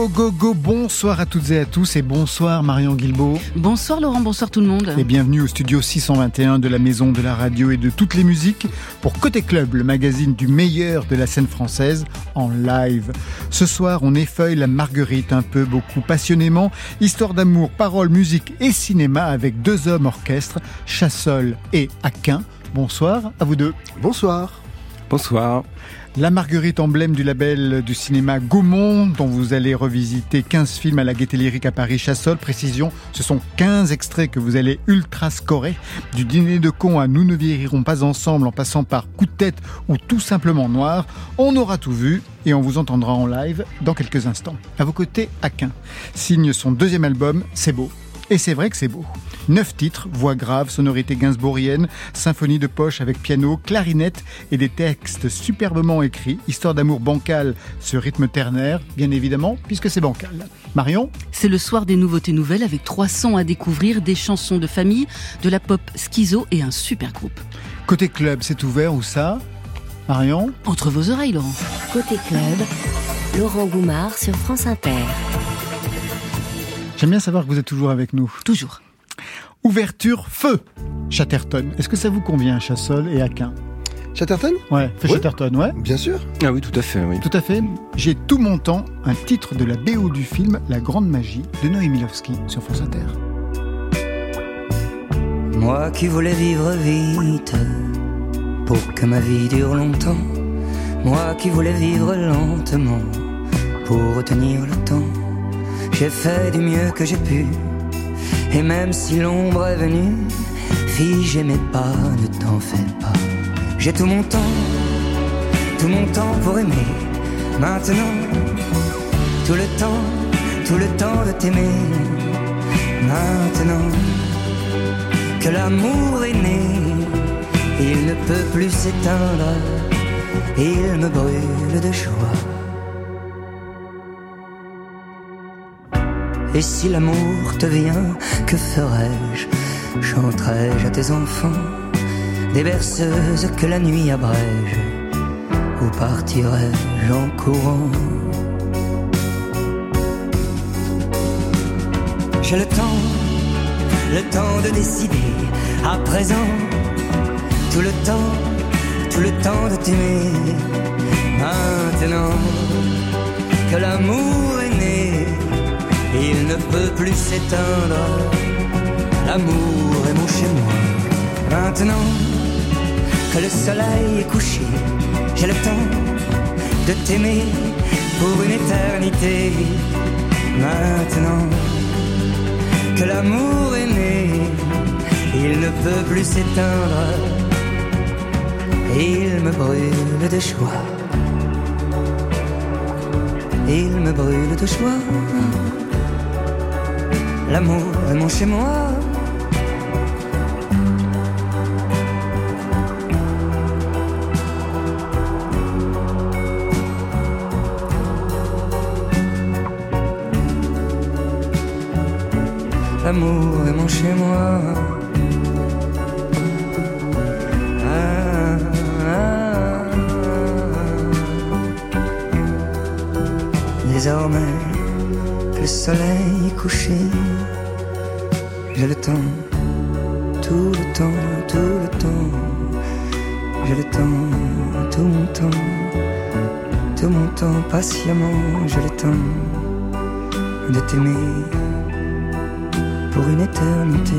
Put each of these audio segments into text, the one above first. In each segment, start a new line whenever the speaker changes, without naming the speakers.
Go. Go.
Go, bonsoir à toutes et à tous et bonsoir Marion Guilbault.
Bonsoir Laurent, bonsoir tout le monde.
Et bienvenue au studio 621 de la Maison de la Radio et de toutes les musiques pour Côté Club, le magazine du meilleur de la scène française en live. Ce soir, on effeuille la Marguerite un peu, beaucoup passionnément. Histoire d'amour, paroles, musique et cinéma avec deux hommes orchestres, Chassol et Aquin. Bonsoir à vous deux.
Bonsoir.
Bonsoir.
La Marguerite, emblème du label du cinéma Gaumont, dont vous allez revisiter 15 films à la Gaîté Lyrique à Paris Chassol. Précision, ce sont 15 extraits que vous allez ultra scorer. Du dîner de con à Nous ne vieillirons pas ensemble en passant par Coup de tête ou tout simplement Noir. On aura tout vu et on vous entendra en live dans quelques instants. À vos côtés, Aquin signe son deuxième album, C'est beau. Et c'est vrai que c'est beau. Neuf titres, voix grave, sonorité gainsbourgienne, symphonie de poche avec piano, clarinette et des textes superbement écrits, histoire d'amour bancal, ce rythme ternaire, bien évidemment, puisque c'est bancal. Marion
C'est le soir des nouveautés nouvelles avec trois sons à découvrir, des chansons de famille, de la pop schizo et un super groupe.
Côté club, c'est ouvert où ça? Marion
Entre vos oreilles, Laurent.
Côté club, Laurent Goumard sur France Inter.
J'aime bien savoir que vous êtes toujours avec nous.
Toujours.
Ouverture feu Chatterton. Est-ce que ça vous convient, Chassol et Aquin
Chatterton?
Ouais. Chatterton, ouais.
Bien sûr.
Ah oui, tout à fait, oui.
Tout à fait. J'ai tout mon temps un titre de la BO du film La Grande Magie de Noé Milowski sur France Inter.
Moi qui voulais vivre vite pour que ma vie dure longtemps. Moi qui voulais vivre lentement pour retenir le temps. J'ai fait du mieux que j'ai pu. Et même si l'ombre est venue, fille, mes pas, ne t'en fais pas. J'ai tout mon temps, tout mon temps pour aimer. Maintenant, tout le temps, tout le temps de t'aimer. Maintenant que l'amour est né, il ne peut plus s'éteindre, il me brûle de joie. Et si l'amour te vient, que ferais-je? Chanterai-je à tes enfants? Des berceuses que la nuit abrège? Ou partirai-je en courant? J'ai le temps, le temps de décider à présent. Tout le temps, tout le temps de t'aimer. Maintenant que l'amour est il ne peut plus s'éteindre. L'amour est mon chez moi. Maintenant que le soleil est couché, j'ai le temps de t'aimer pour une éternité. Maintenant que l'amour est né, il ne peut plus s'éteindre. Il me brûle de joie. Il me brûle de joie. L'amour est mon chez moi. L'amour est mon chez moi. Désormais que le soleil couché, j'ai le temps, tout le temps, tout le temps, j'ai le temps, tout mon temps, tout mon temps, patiemment, j'ai le temps de t'aimer pour une éternité.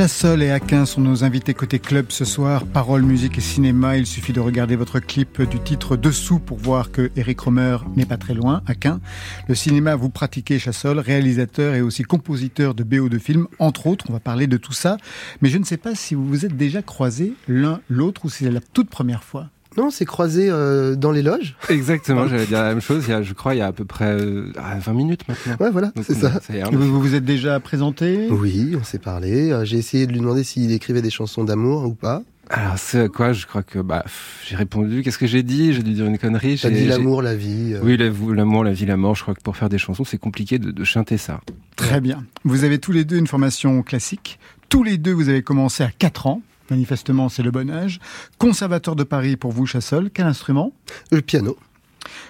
Chassol et Aquin sont nos invités côté club ce soir. Paroles, musique et cinéma. Il suffit de regarder votre clip du titre Dessous pour voir que Eric Romer n'est pas très loin. Aquin. Le cinéma, vous pratiquez Chassol, réalisateur et aussi compositeur de BO de films. Entre autres, on va parler de tout ça. Mais je ne sais pas si vous vous êtes déjà croisés l'un l'autre ou si c'est la toute première fois.
Non, on s'est croisés euh, dans les loges.
Exactement, j'allais dire la même chose. Il y a, je crois, il y a à peu près euh, ah, 20 minutes maintenant.
Ouais, voilà, c'est ça.
hein.
Vous vous vous êtes déjà présenté?
Oui, on s'est parlé. Euh, J'ai essayé de lui demander s'il écrivait des chansons d'amour ou pas.
Alors, c'est quoi Je crois que bah, j'ai répondu. Qu'est-ce que j'ai dit? J'ai dû dire une connerie.
T'as
J'ai-
dit l'amour, la vie. euh,
Oui, la- l'amour, la vie, la mort. Je crois que pour faire des chansons, c'est compliqué de, de chanter ça.
Très bien. Vous avez tous les deux une formation classique. Tous les deux, vous avez commencé à 4 ans. Manifestement, c'est le bon âge. Conservateur de Paris pour vous, Chassol. Quel instrument?
Le piano.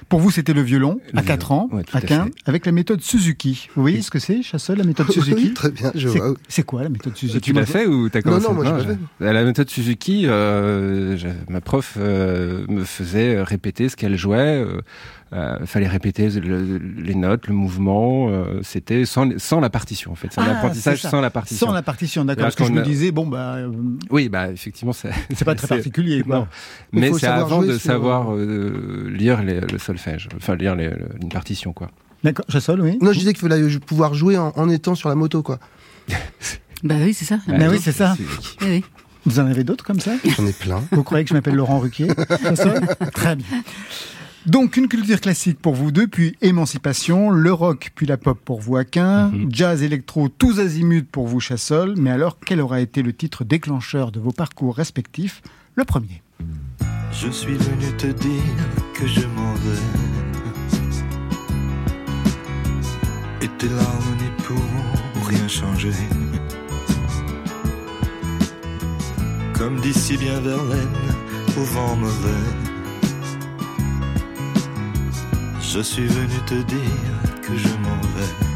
Pour vous, c'était le violon,
Le
à 4 ans,
ouais,
à
à
15,
fait.
avec la méthode Suzuki. Vous voyez ce que c'est, Chassol, la méthode Suzuki?
Oui, très bien, je
C'est-
vois.
C'est quoi la méthode Suzuki?
Tu l'as fait ou t'as commencé
non, moi, j'ai pas
j'ai- À La méthode Suzuki, euh, ma prof euh, me faisait répéter ce qu'elle jouait. Euh, euh, fallait répéter le- les notes, le mouvement. euh, C'était sans, sans la partition en fait. C'est un
Ah,
apprentissage sans la partition.
Sans la partition, d'accord. Parce que je me disais, bon, bah, euh,
Oui, bah effectivement, c'est
c'est pas très particulier, quoi.
Non. Mais c'est avant de
sur-
savoir euh, lire les- le solfège, enfin lire les- le- une partition quoi.
D'accord, Chassol, oui.
Non, je disais qu'il fallait pouvoir jouer en, en étant sur la moto, quoi.
Bah oui, c'est ça.
Bah oui, c'est ça.
Oui.
Vous en avez d'autres comme ça?
J'en ai plein.
Vous croyez que je m'appelle Laurent Ruquier? Chassol Très bien. Donc, une culture classique pour vous deux, puis émancipation, le rock, puis la pop pour vous, Aquin,
Mhm.
jazz, électro, tous azimuts pour vous, Chassol. Mais alors, quel aura été le titre déclencheur de vos parcours respectifs Le premier?
Je suis venu te dire que je m'en vais. Et tes larmes n'y pourront rien changer. Comme d'ici bien Verlaine, au vent mauvais. Je suis venu te dire que je m'en vais.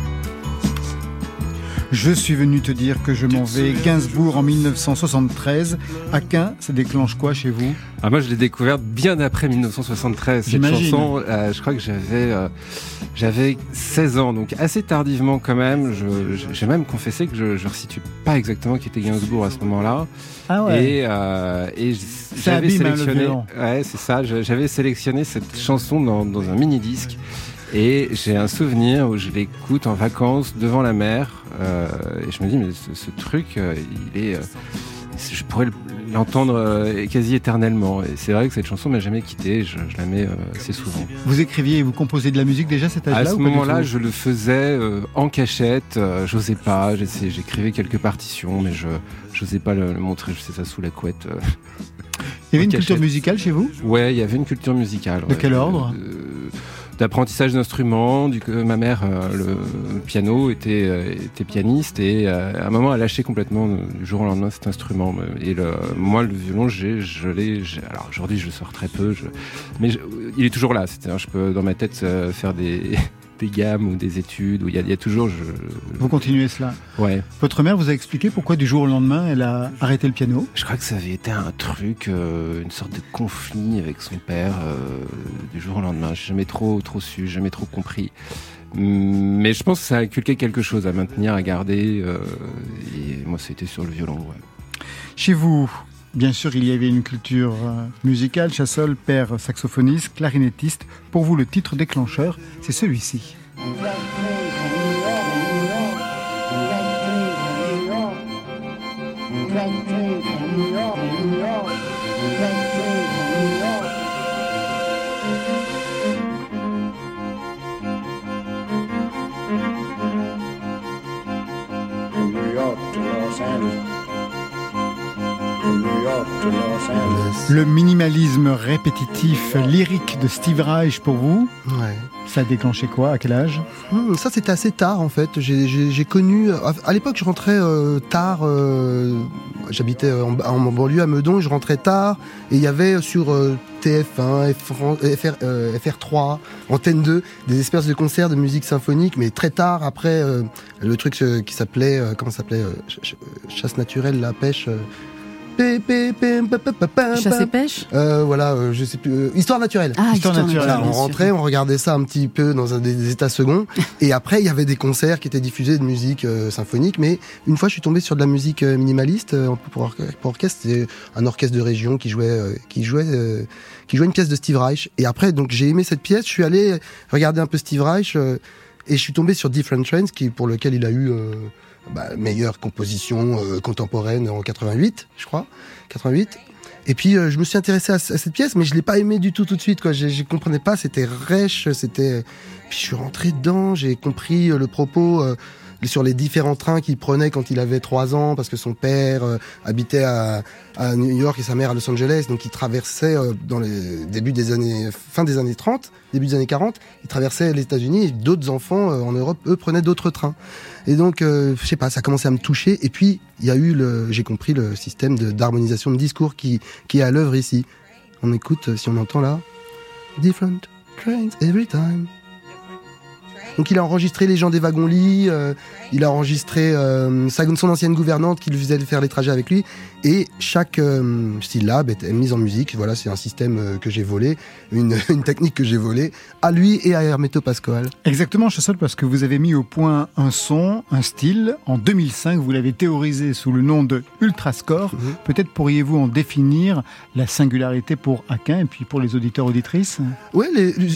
Je suis venu te dire que je m'en vais. Gainsbourg en 1973. Aquin, ça déclenche quoi chez vous?
Ah, moi, je l'ai découverte bien après 1973. Cette chanson, euh, je crois que j'avais euh, j'avais 16 ans, donc assez tardivement quand même. J'ai même confessé que je ne resitue pas exactement qui était Gainsbourg à ce moment-là.
Ah
Et, euh, et j'avais
hein,
sélectionné.
violon.
ouais, c'est ça. J'avais sélectionné cette chanson dans, dans un mini disque. Et j'ai un souvenir où je l'écoute en vacances devant la mer. euh, et je me dis, mais ce, ce truc, euh, il est. euh, je pourrais l'entendre quasi éternellement. Et c'est vrai que cette chanson m'a jamais quitté. Je, je la mets assez souvent.
Vous écriviez et vous composiez de la musique déjà à cet âge-là
À ce moment-là, je le faisais en cachette. j'osais pas. J'écrivais quelques partitions, mais je n'osais pas le, le montrer. Je sais ça sous la couette.
Il y avait une culture musicale chez vous?
Ouais, il y avait une culture musicale.
De
ouais,
quel ordre
D'apprentissage d'instruments. Du, ma mère, euh, le piano, était, euh, était pianiste et euh, à un moment, elle a lâché complètement du jour au lendemain cet instrument. Et le, moi, le violon, j'ai, je l'ai. Alors aujourd'hui, je sors très peu, je- mais je- il est toujours là. C'est-à-dire, je peux dans ma tête faire des, des gammes ou des études où il y a, il y a toujours. Je,
Vous continuez cela.
ouais.
Votre mère vous a expliqué pourquoi du jour au lendemain elle a arrêté le piano?
Je crois que ça avait été un truc, euh, une sorte de conflit avec son père euh, du jour au lendemain. J'ai jamais trop, trop su, jamais trop compris. Mais je pense que ça a inculqué quelque chose à maintenir, à garder. euh, et moi, c'était sur le violon. ouais.
Chez vous, bien sûr, il y avait une culture euh, musicale. Chassol, père saxophoniste, clarinettiste. Pour vous, le titre déclencheur, c'est celui-ci. Le minimalisme répétitif, lyrique de Steve Reich pour vous,
Ouais.
ça a déclenché quoi? À quel âge?
Hmm, ça, c'était assez tard, en fait. J'ai- connu. À à l'époque, je rentrais euh, tard. euh, J'habitais en, en banlieue à Meudon, je rentrais tard. Et il y avait sur euh, TF1, FR, FR, euh, FR3, Antenne 2, des espèces de concerts de musique symphonique, mais très tard après euh, le truc euh, qui s'appelait. euh, comment euh, Chasse naturelle, la pêche.
Chasse et pêche
Euh, voilà, euh, je sais plus. euh, Histoire naturelle.
Ah,
Histoire naturelle,
Voilà, on rentrait, on regardait ça un petit peu dans un des, des états seconds, et après il y avait des concerts qui étaient diffusés de musique euh, symphonique. Mais une fois, je suis tombé sur de la musique euh, minimaliste euh, pour, or- pour orchestre. C'était un orchestre de région qui jouait, euh, qui jouait, euh, qui jouait une pièce de Steve Reich. Et après, donc j'ai aimé cette pièce. Je suis allé regarder un peu Steve Reich euh, et je suis tombé sur Different Trends, qui pour lequel il a eu euh, bah, meilleure composition euh, contemporaine en 88, je crois, 88. Et puis euh, je me suis intéressé à, cette pièce, mais je l'ai pas aimé du tout tout de suite. Quoi, je, je comprenais pas. C'était rêche. C'était. Puis je suis rentré dedans. J'ai compris euh, le propos euh, sur les différents trains qu'il prenait quand il avait trois ans, parce que son père euh, habitait à, à, New York et sa mère à Los Angeles, donc il traversait euh, dans les débuts des années, fin des années 30, début des années 40, il traversait les États-Unis d'autres enfants euh, en Europe, eux, prenaient d'autres trains. Et donc, je sais pas, ça a commencé à me toucher. Et puis, il y a eu, le, j'ai compris le système d'harmonisation de, discours qui, qui est à l'œuvre ici. On écoute, si on entend là, different trains every time. Donc il a enregistré les gens des wagons-lits, euh, il a enregistré euh, son ancienne gouvernante qui lui faisait faire les trajets avec lui, et chaque euh, syllabe est mise en musique. Voilà, c'est un système euh, que j'ai volé, une, une, technique que j'ai volée à lui et à Hermeto Pascoal.
Exactement, Chassol, parce que vous avez mis au point un son, un style. En 2005, vous l'avez théorisé sous le nom de Ultrascore. Mm -hmm. Peut-être pourriez-vous en définir la singularité pour Aquin et puis pour les auditeurs auditrices?
Oui,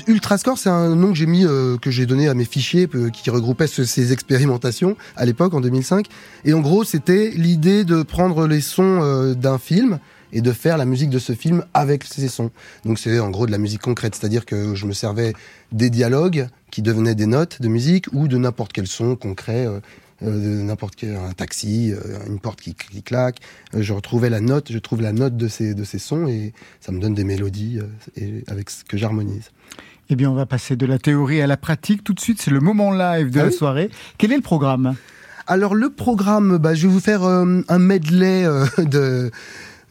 Ultrascore, c'est un nom que j'ai mis, euh, que j'ai donné à mes fichiers euh, qui regroupaient ce, ces expérimentations à l'époque, en 2005. Et en gros, c'était l'idée de prendre les sons euh, d'un film et de faire la musique de ce film avec ces sons. Donc c'est en gros de la musique concrète, c'est-à-dire que je me servais des dialogues qui devenaient des notes de musique ou de n'importe quel son concret, euh, n'importe quel un taxi, une porte qui, qui claque. je retrouvais la note, je trouve la note de ces de ces sons et ça me donne des mélodies et avec ce que j'harmonise.
Eh bien, on va passer de la théorie à la pratique. Tout de suite, c'est le moment live de ah la oui soirée. Quel est le programme?
Alors le programme, bah, je vais vous faire euh, un medley euh, de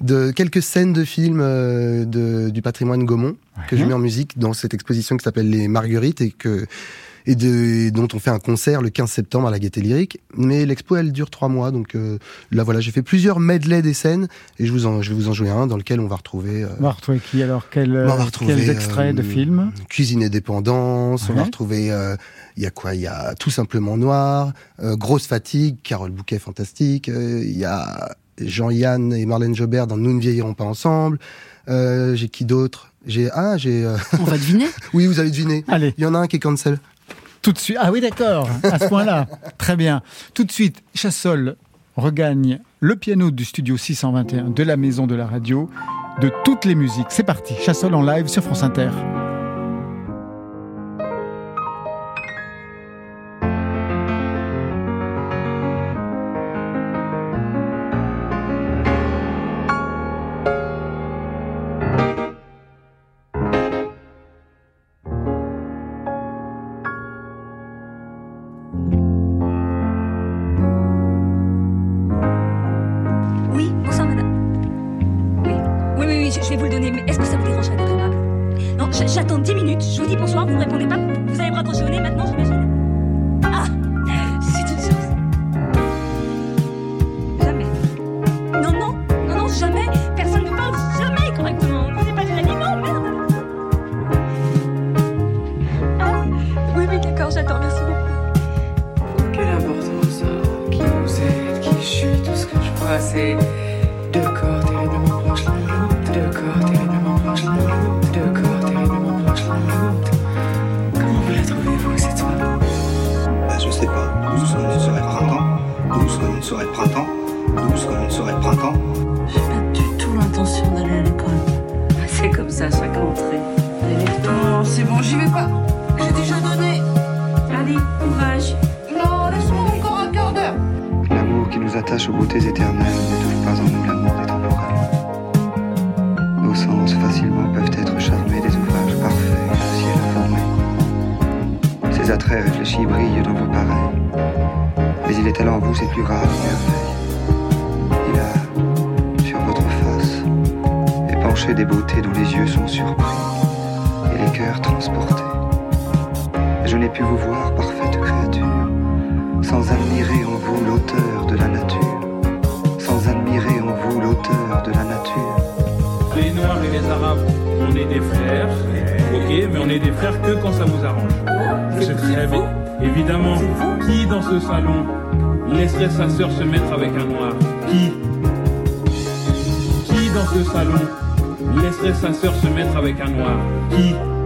de quelques scènes de films euh, de, du patrimoine Gaumont ouais. que j'ai mis en musique dans cette exposition qui s'appelle Les Marguerites et que et, de, et dont on fait un concert le 15 septembre à la Gaîté Lyrique. Mais l'expo, elle dure trois mois, donc euh, là voilà, j'ai fait plusieurs medley des scènes et je vous en, je vais vous en jouer un dans lequel on va retrouver. Euh,
on va retrouver qui alors? Quel, on va retrouver, Quels extraits de films?
Cuisine et dépendance. Ouais. On va retrouver. Il y a quoi? Il y a tout simplement noir, euh, grosse fatigue, Carole Bouquet fantastique. Euh, il y a Jean-Yann et Marlène Jobert dans Nous ne vieillirons pas ensemble. Euh, j'ai qui d'autre? J'ai ah j'ai.
On va deviner.
oui, vous allez deviner.
Allez.
Il y en a un qui est cancel.
Tout de suite. Ah oui, d'accord. À ce point-là. Très bien. Tout de suite, Chassol regagne le piano du studio 621 de la maison de la radio de toutes les musiques. C'est parti. Chassol en live sur France Inter.
abstrait, réfléchi, brille dans
vos pareils, Mais il est allé en vous, c'est
plus rare
merveille. Il
a, sur votre face, épanché des beautés dont les yeux sont surpris et les
cœurs transportés. Et je n'ai pu vous voir, parfaite créature, sans admirer en vous l'auteur de la nature, sans
admirer en vous l'auteur de la nature. Les Noirs et les
Arabes, on est des frères, ok, mais on est des frères que quand ça vous arrange sa sœur
se mettre avec un noir? Qui? Qui dans ce salon
laisserait sa
sœur
se mettre
avec un noir? Qui?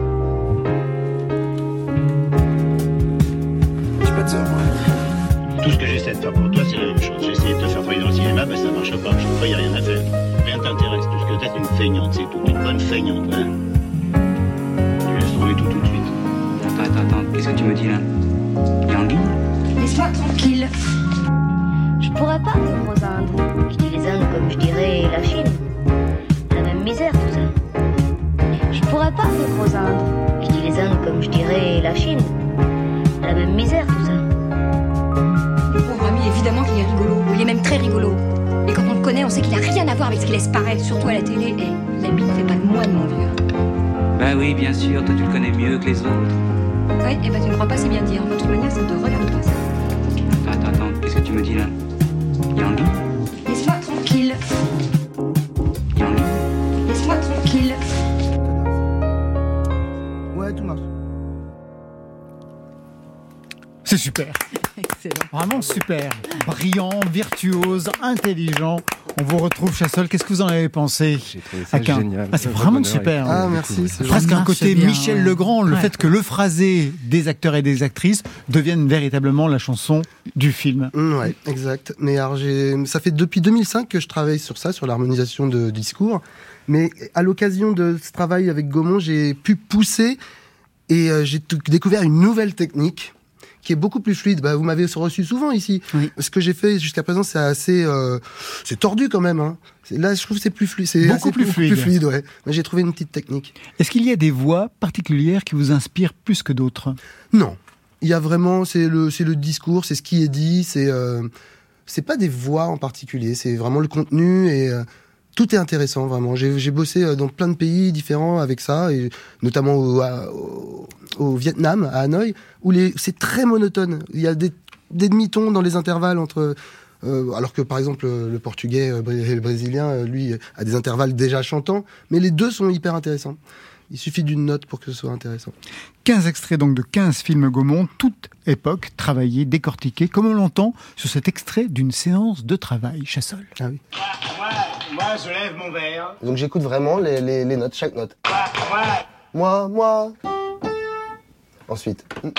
C'est super.
Excellent.
Vraiment super. Brillant, virtuose, intelligent. On vous retrouve, Chassol. Qu'est-ce que vous en avez pensé
J'ai trouvé ça génial.
Ah, c'est vraiment super.
Ah, merci, c'est
Presque un côté
bien,
Michel
ouais.
Legrand, le
Ouais.
fait que le phrasé des acteurs et des actrices devienne véritablement la chanson du film.
Mm, ouais, exact. Mais alors, j'ai, ça fait depuis 2005 que je travaille sur ça, sur l'harmonisation de discours. Mais à l'occasion de ce travail avec Gaumont, j'ai pu pousser et euh, j'ai découvert une nouvelle technique qui est beaucoup plus fluide. Bah, vous m'avez reçu souvent ici.
Oui.
Ce que j'ai fait jusqu'à présent, c'est assez, euh, c'est tordu quand même. Hein. Là, je trouve que c'est plus fluide. C'est
Beaucoup plus fluide.
ouais. Mais j'ai trouvé une petite technique.
Est-ce qu'il y a des voix particulières qui vous inspirent plus que d'autres?
Non. Il y a vraiment, c'est le, c'est le discours, c'est ce qui est dit, c'est, euh, c'est pas des voix en particulier, c'est vraiment le contenu et euh, tout est intéressant vraiment. J'ai, j'ai bossé euh, dans plein de pays différents avec ça et notamment au, à- au, au Vietnam, à Hanoï, où les, c'est très monotone. Il y a des, des demi-tons dans les intervalles entre, euh, alors que par exemple le portugais euh, et le brésilien, euh, lui, a des intervalles déjà chantants, mais les deux sont hyper intéressants. Il suffit d'une note pour que ce soit intéressant.
15 extraits donc de 15 films Gaumont, toute époque, travaillés, décortiqués, comme on l'entend sur cet extrait d'une séance de travail. Chassol.
Ah oui.
Moi, je lève mon verre.
Donc j'écoute vraiment les, les, les notes, chaque note.
Moi,
Moi, moi. Ensuite.
moi,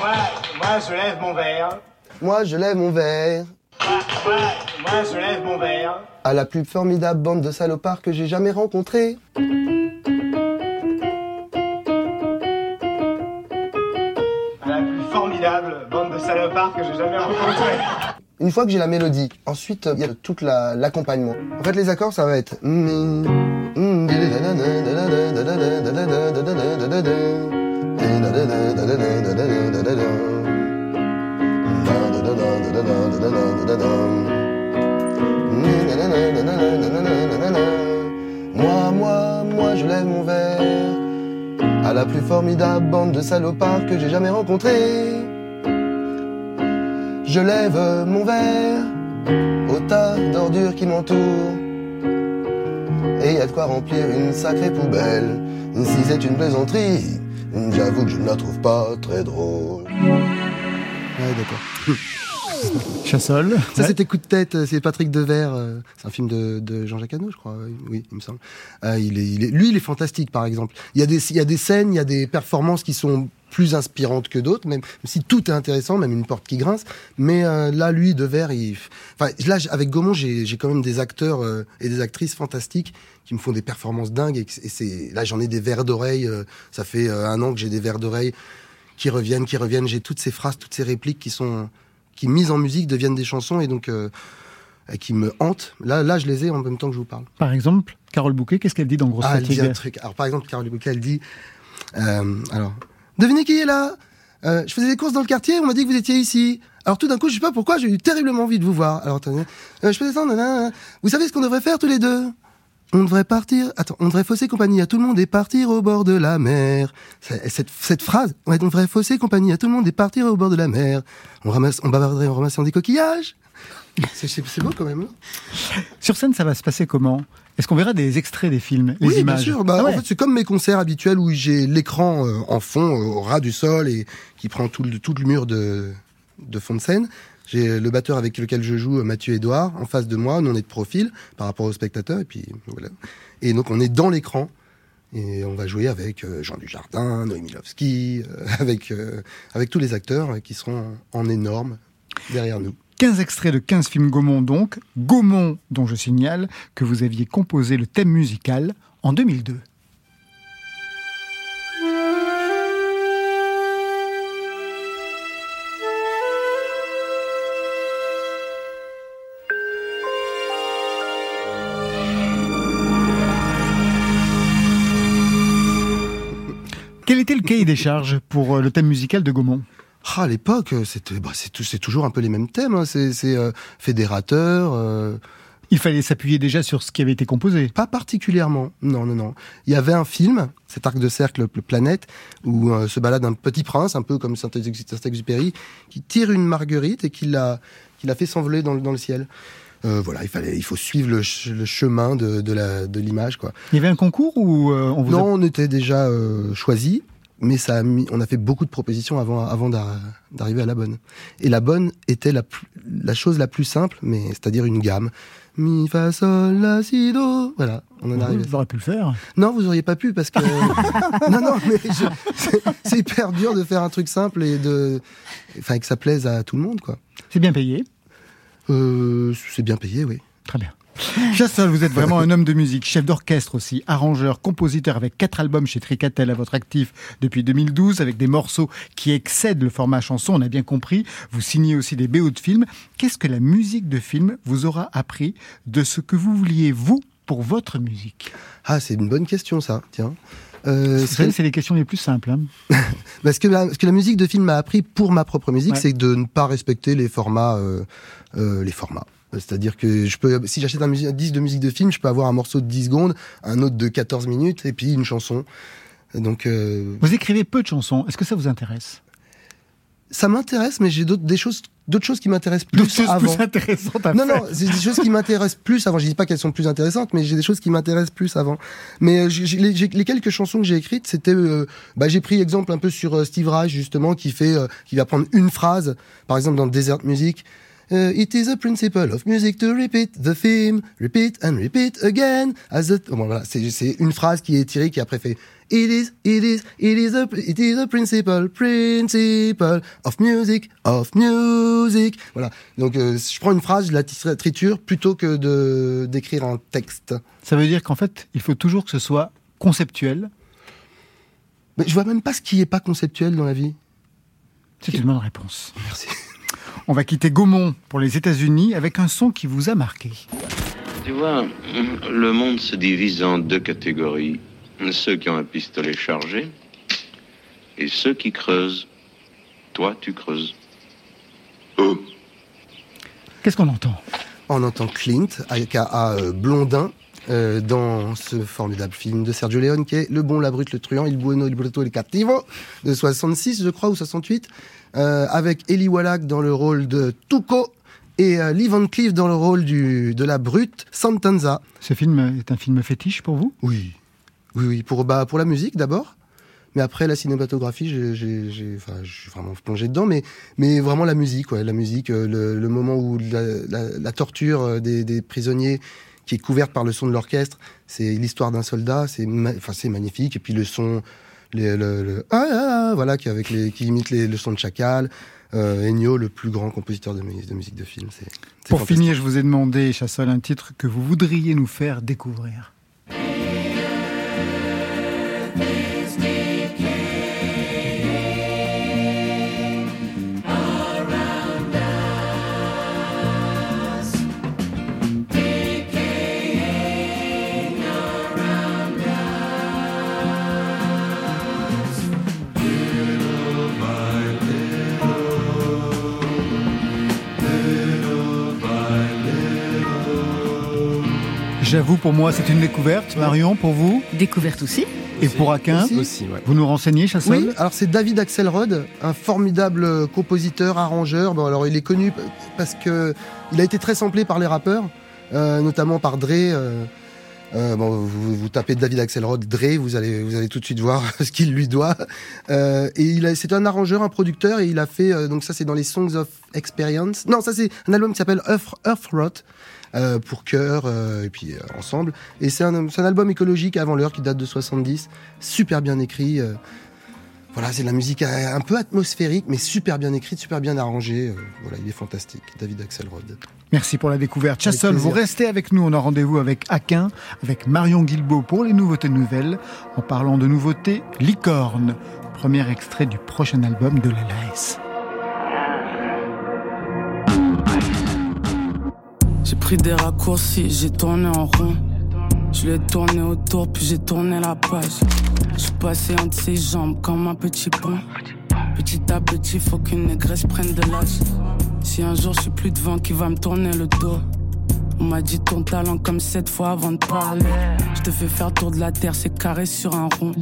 moi, moi, je lève mon verre.
Moi, je lève mon verre
Moi, moi, je lève mon verre.
à la plus formidable bande de salopards que j'ai jamais rencontrée.
La plus formidable bande de salopards que j'ai jamais rencontrée.
Une fois que j'ai la mélodie, ensuite il y a toute la- l'accompagnement. En fait, les accords, ça va être. Moi, moi, moi, je lève mon verre à la plus formidable bande de salopards que j'ai jamais rencontrée. Je lève mon verre au tas d'ordures qui m'entourent. Et y a de quoi remplir une sacrée poubelle. Si c'est une plaisanterie, j'avoue que je ne la trouve pas très drôle. Ouais, d'accord.
Chassol.
Ça,
Ouais.
c'était Coup de tête, euh, c'est Patrick Devers, euh, c'est un film de, de Jean-Jacques Hano, je crois, oui, oui, il me semble. Euh, il est, il est, lui, il est fantastique, par exemple. Il y, a des, il y a des scènes, il y a des performances qui sont plus inspirantes que d'autres, même si tout est intéressant, même une porte qui grince. Mais euh, là, lui, Devers, il... Enfin, là, avec Gaumont, j'ai quand même des acteurs euh, et des actrices fantastiques qui me font des performances dingues. Et, c'est là, j'en ai des verres d'oreille. euh, ça fait un an que j'ai des verres d'oreille qui reviennent, qui reviennent. J'ai toutes ces phrases, toutes ces répliques qui sont qui mises en musique deviennent des chansons et donc qui me hantent. Là, là, je les ai en même temps que je vous parle.
Par exemple, Carole Bouquet, qu'est-ce qu'elle dit dans Grosse
Ah, elle dit un truc. Alors, par exemple, Carole Bouquet, elle dit euh, alors, devinez qui est là Euh, Je faisais des courses dans le quartier, on m'a dit que vous étiez ici. Alors, tout d'un coup, je sais pas pourquoi, j'ai eu terriblement envie de vous voir. Alors, attendez, euh, je faisais ça. Vous savez ce qu'on devrait faire tous les deux? On devrait partir, attends, on devrait fausser compagnie à tout le monde et partir au bord de la mer. Cette, cette phrase, on devrait fausser compagnie à tout le monde et partir au bord de la mer. On ramasse, on bavarderait en ramassant des coquillages. C'est beau quand même.
Sur scène, ça va se passer comment? Est-ce qu'on verra des extraits des films, les
oui,
images?
bien sûr. Bah,
Ah ouais.
En fait, c'est comme mes concerts habituels où j'ai l'écran euh, en fond, euh, au ras du sol, et qui prend tout le, tout le mur de, de fond de scène. J'ai le batteur avec lequel je joue, Mathieu Edouard, en face de moi. Nous, on est de profil par rapport au spectateur. Et puis, voilà. Et donc, on est dans l'écran. Et on va jouer avec euh, Jean Dujardin, Noémie Lovski, avec, euh, avec tous les acteurs qui seront en énorme derrière nous.
15 extraits de 15 films Gaumont donc, Gaumont dont je signale que vous aviez composé le thème musical en 2002. Quel était le cahier des charges pour euh, le thème musical de Gaumont?
Ah, à l'époque, euh, c'était, bah, c'est, toujours un peu les mêmes thèmes. hein. C'est, c'est euh, fédérateur. euh,
Il fallait s'appuyer déjà sur ce qui avait été composé.
Pas particulièrement. Non, non, non. Il y avait un film, cet arc de cercle, le planète, où euh, se balade un petit prince, un peu comme Saint-Exupéry, qui tire une marguerite et qui la, qui la fait s'envoler dans, le- dans le ciel. Euh, voilà, il fallait, il faut suivre le, ch- le chemin de, de la, de l'image, quoi.
Il y avait un concours ou euh, on vous a-
Non, on était déjà euh, choisi, mais ça a mis, on a fait beaucoup de propositions avant, avant d'ar- d'arriver à la bonne. Et la bonne était la, plus- la chose la plus simple, mais c'est-à-dire une gamme. Mi, fa, sol, la, si, do. Voilà, on en arrive.
Vous auriez pu le faire.
Non, vous auriez pas pu parce que non, non, mais c'est hyper dur de faire un truc simple et de, enfin, que ça plaise à tout le monde, quoi.
C'est bien payé.
Euh, c'est bien payé, oui.
Très bien. Chassol, vous êtes vraiment un homme de musique, chef d'orchestre aussi, arrangeur, compositeur avec quatre albums chez Tricatel à votre actif depuis 2012, avec des morceaux qui excèdent le format chanson, on a bien compris. Vous signez aussi des BO de films. Qu'est-ce que la musique de film vous aura appris de ce que vous vouliez, vous, pour votre musique?
Ah, c'est une bonne question, ça. Tiens. Euh,
c'est les questions les plus simples. hein.
Parce que la, ce que la musique de film m'a appris pour ma propre musique,
Ouais.
c'est de ne pas respecter les formats, euh, euh, les formats. C'est-à-dire que je peux, si j'achète un, un disque de musique de film, je peux avoir un morceau de 10 secondes, un autre de 14 minutes, et puis une chanson. Donc, euh,
Vous écrivez peu de chansons. Est-ce que ça vous intéresse?
Ça m'intéresse, mais j'ai des choses, d'autres choses qui m'intéressent plus
D'autres choses
avant.
plus intéressantes à
non,
faire.
non, c'est des choses qui m'intéressent plus avant. Je dis pas qu'elles sont plus intéressantes, mais j'ai des choses qui m'intéressent plus avant. Mais euh, les, quelques chansons que j'ai écrites, c'était, euh, bah, j'ai pris exemple un peu sur euh, Steve Reich justement, qui fait, euh, qui va prendre une phrase, par exemple dans Desert Music. Euh, it is a principle of music to repeat the theme, repeat and repeat again. As the... Bon, voilà, c'est une phrase qui est tirée, qui après fait It is, it is, it is a, it is a principle, principle of music, of music. Voilà. Donc, euh, je prends une phrase, je la tri- triture plutôt que de d'écrire un texte.
Ça veut dire qu'en fait, il faut toujours que ce soit conceptuel.
Mais je vois même pas ce qui est pas conceptuel dans la vie.
C'est une bonne réponse.
Merci.
On va quitter Gaumont pour les États-Unis avec un son qui vous a marqué.
Tu vois, le monde se divise en deux catégories. Ceux qui ont un pistolet chargé et ceux qui creusent. Toi, tu creuses.
Qu'est-ce qu'on entend?
On entend Clint, aka euh, Blondin, euh, dans ce formidable film de Sergio Leone qui est Le bon, la brute, le truand, Il bueno, il brutto, il cattivo, de 66, je crois, ou 68, euh, avec Eli Wallach dans le rôle de Tuco et euh, Lee Van Cleef dans le rôle du, de la brute Santanza.
Ce film est un film fétiche pour vous?
Oui. Oui, oui, pour, bah, pour la musique d'abord. Mais après la cinématographie, j'ai, enfin, je suis vraiment plongé dedans. Mais, mais vraiment la musique, ouais, la musique, le, le moment où la, la- la torture des, des prisonniers qui est couverte par le son de l'orchestre, c'est l'histoire d'un soldat, c'est, ma- enfin, magnifique. Et puis le son, les- le, le- ah, ah, ah, voilà, qui avec les, qui imite les, le son de Chacal. Euh, Ennio, le plus grand compositeur de, mu- de musique de film. C'est
Pour finir, je vous ai demandé, Chassol, un titre que vous voudriez nous faire découvrir. J'avoue, pour moi, c'est une découverte. Marion, pour vous
Découverte aussi.
Et pour Aquin
Aussi.
Aussi, ouais.
Vous nous renseignez, Chassol
Oui, alors c'est David Axelrod, un formidable euh, compositeur, arrangeur. Bon, alors il est connu parce que il a été très samplé par les rappeurs, euh, notamment par Dre. euh, euh, bon, vous, vous tapez David Axelrod, Dre, vous allez, vous allez tout de suite voir ce qu'il lui doit. Euh, et il a, c'est un arrangeur, un producteur, et il a fait, euh, donc ça c'est dans les Songs of Experience. Non, ça c'est un album qui s'appelle Earth, Earth Rot. Euh, pour chœur euh, et puis euh, ensemble et c'est un, album écologique avant l'heure qui date de 70 super bien écrit voilà, c'est de la musique un peu atmosphérique, mais super bien écrite, super bien arrangée. voilà, il est fantastique, David Axelrod.
Merci pour la découverte. Chassol, vous restez avec nous. On a rendez-vous avec Aquin, avec Marion Guilbeault pour les nouveautés nouvelles. En parlant de nouveautés, Licorne, premier extrait du prochain album de.
J'ai pris des raccourcis, j'ai tourné en rond. Je l'ai tourné autour, puis j'ai tourné la page. Je passé entre ses jambes comme un petit pont. Petit à petit, faut qu'une négresse prenne de l'âge. Si un jour je suis plus devant, qui va me tourner le dos? On m'a dit ton talent comme sept fois avant de parler. Je te fais faire tour de la terre, c'est carré sur un rond.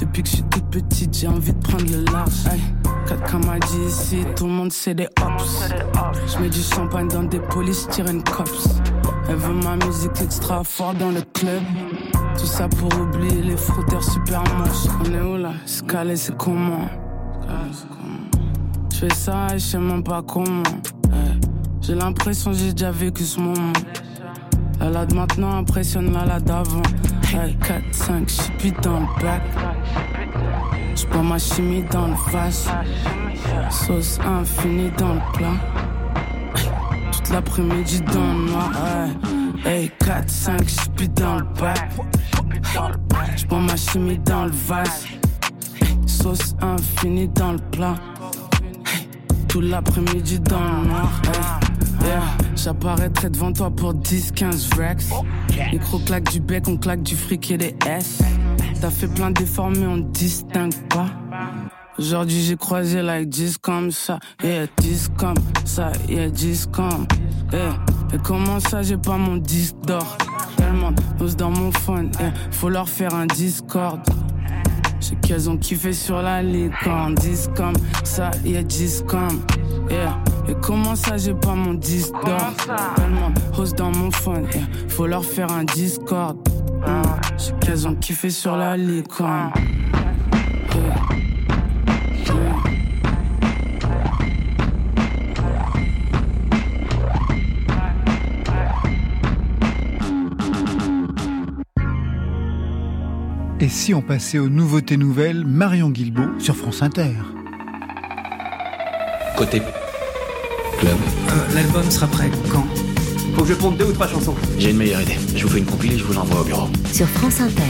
Depuis que je suis toute petite, j'ai envie de prendre le large. 4 m'a dit ici, tout le monde c'est des hops. Je mets du champagne dans des une cops. Elle veut ma musique extra fort dans le club. Tout ça pour oublier les frotteurs super moches. On est où là? Scalé, c'est comment? Je fais ça et je sais même pas comment. J'ai l'impression j'ai déjà vécu ce moment. La lade maintenant impressionne la lade d'avant. 4, 5, j'suis dans le bac. J'bois ma chimie dans le vase. Sauce infinie dans le plat. Toute l'après-midi dans le noir. Hey, 4, 5, j'suis dans le bac. J'bois ma chimie dans le vase. Sauce infinie dans le plat. Tout l'après-midi dans le noir. J'apparaîtrai devant toi pour 10-15 racks. Micro claque du bec, on claque du fric et des S. T'as fait plein d'efforts, mais on distingue pas. Aujourd'hui j'ai croisé like 10 comme ça, yeah 10 comme ça, yeah 10 comme, yeah. Et comment ça j'ai pas mon disque d'or? Tellement dans mon phone, yeah. Faut leur faire un Discord. J'ai qu'elles ont kiffé sur la licorne, 10 comme ça, yeah 10 comme, yeah. Et comment ça, j'ai pas mon disque d'or? Tellement hausse dans mon phone, faut leur faire un Discord. Mm. J'ai qu'elles ont kiffé sur la licorne.
Et si on passait aux nouveautés nouvelles, Marion Guilbault sur France Inter
Côté club.
Euh, l'album sera prêt quand?
Faut que je ponde deux ou trois chansons. J'ai une meilleure idée. Je vous fais une compilée et je vous l'envoie au bureau.
Sur France Inter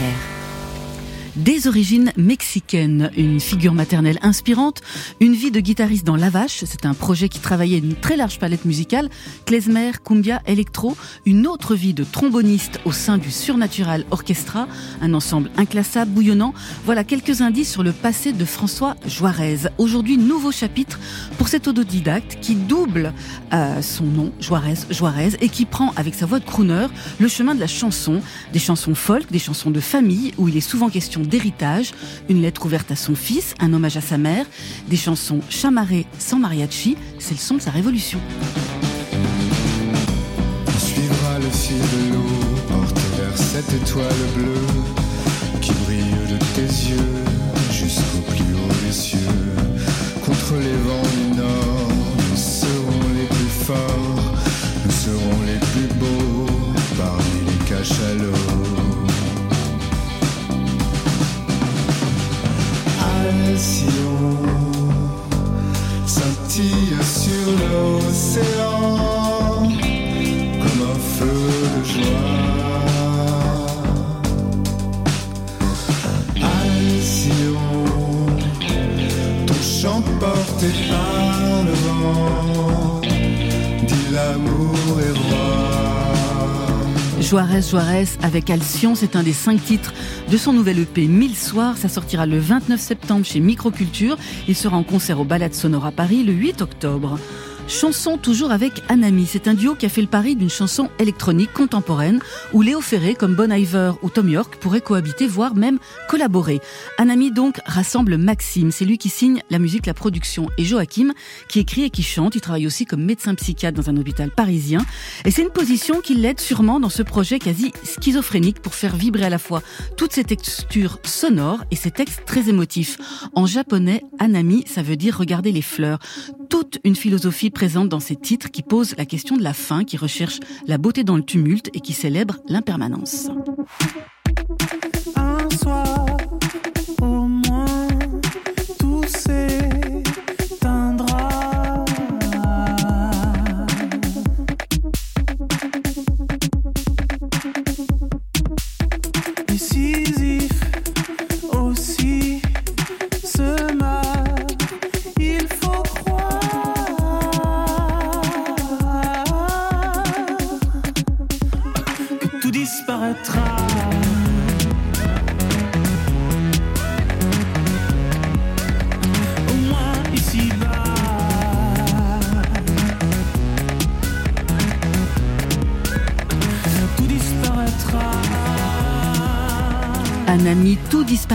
des origines mexicaines, une figure maternelle inspirante, une vie de guitariste dans La Vache, c'est un projet qui travaillait une très large palette musicale, klezmer, cumbia, électro, une autre vie de tromboniste au sein du Surnatural Orchestra, un ensemble inclassable, bouillonnant. Voilà quelques indices sur le passé de François Juarez. Aujourd'hui, nouveau chapitre pour cet autodidacte qui double euh, son nom, Juarez, Juarez, et qui prend avec sa voix de crooner le chemin de la chanson, des chansons folk, des chansons de famille, où il est souvent question d'héritage, une lettre ouverte à son fils, un hommage à sa mère, des chansons chamarrées sans mariachi, c'est le son de sa révolution.
On suivra le fil de l'eau, porté vers cette étoile bleue qui brille de tes yeux jusqu'au plus haut des cieux. Contre les vents du nord, nous serons les plus forts, nous serons les plus beaux parmi les cachalots. Porté par le vent, dit l'amour est roi.
Juarez Juarez avec Alcyon, c'est un des cinq titres de son nouvel EP 1000 soirs. Ça sortira le 29 septembre chez Microculture. Il sera en concert au Balade Sonore à Paris le 8 octobre. Chanson toujours avec Anami. C'est un duo qui a fait le pari d'une chanson électronique contemporaine où Léo Ferré, comme Bon Iver ou Tom York, pourraient cohabiter, voire même collaborer. Anami donc rassemble Maxime. C'est lui qui signe la musique, la production. Et Joachim, qui écrit et qui chante. Il travaille aussi comme médecin psychiatre dans un hôpital parisien. Et c'est une position qui l'aide sûrement dans ce projet quasi schizophrénique pour faire vibrer à la fois toutes ces textures sonores et ces textes très émotifs. En japonais, Anami, ça veut dire regarder les fleurs. Toute une philosophie présente dans ces titres qui pose la question de la fin, qui recherche la beauté dans le tumulte et qui célèbre l'impermanence.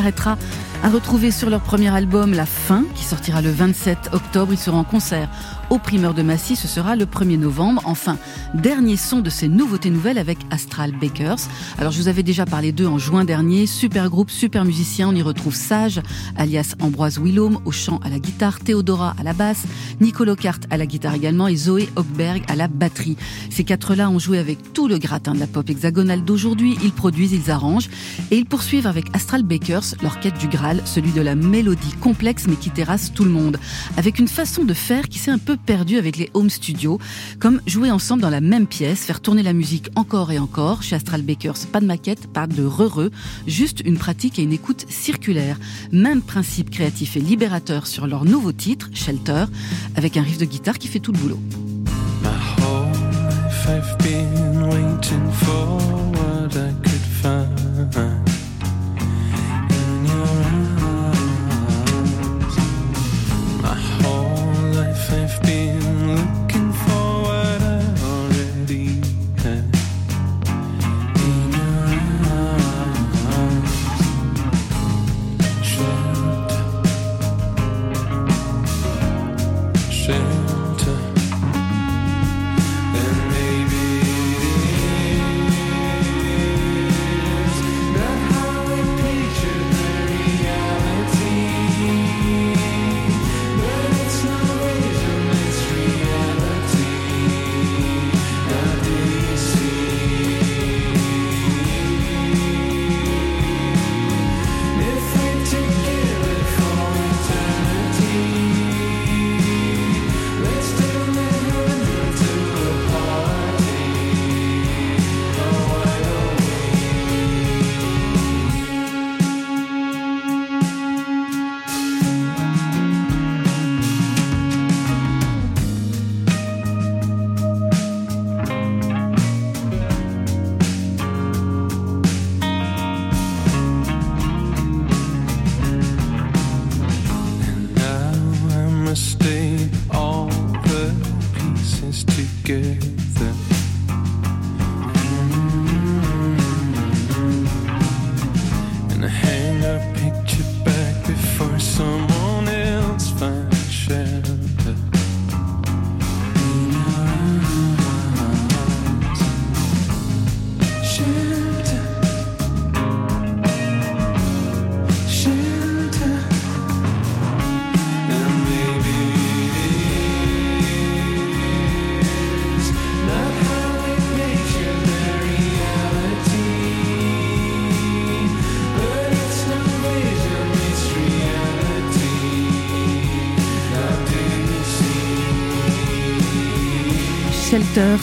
Disparaîtra.
À retrouver sur leur premier album La Fin, qui sortira le 27 octobre. Ils seront en concert au primeur de Massy, ce sera le 1er novembre. Enfin, dernier son de ces nouveautés nouvelles avec Astral Bakers. Alors je vous avais déjà parlé d'eux en juin dernier, super groupe, super musicien, on y retrouve Sage, alias Ambroise Willaume, au chant à la guitare, Théodora à la basse, Nicolo Cart à la guitare également et Zoé Hockberg à la batterie. Ces quatre-là ont joué avec tout le gratin de la pop hexagonale d'aujourd'hui, ils produisent, ils arrangent et ils poursuivent avec Astral Bakers leur quête du Graal, celui de la mélodie complexe mais qui terrasse tout le monde, avec une façon de faire qui s'est un peu perdu avec les home studios, comme jouer ensemble dans la même pièce, faire tourner la musique encore et encore. Chez Astral Bakers, pas de maquette, pas de re juste une pratique et une écoute circulaire. Même principe créatif et libérateur sur leur nouveau titre, Shelter, avec un riff de guitare qui fait tout le boulot.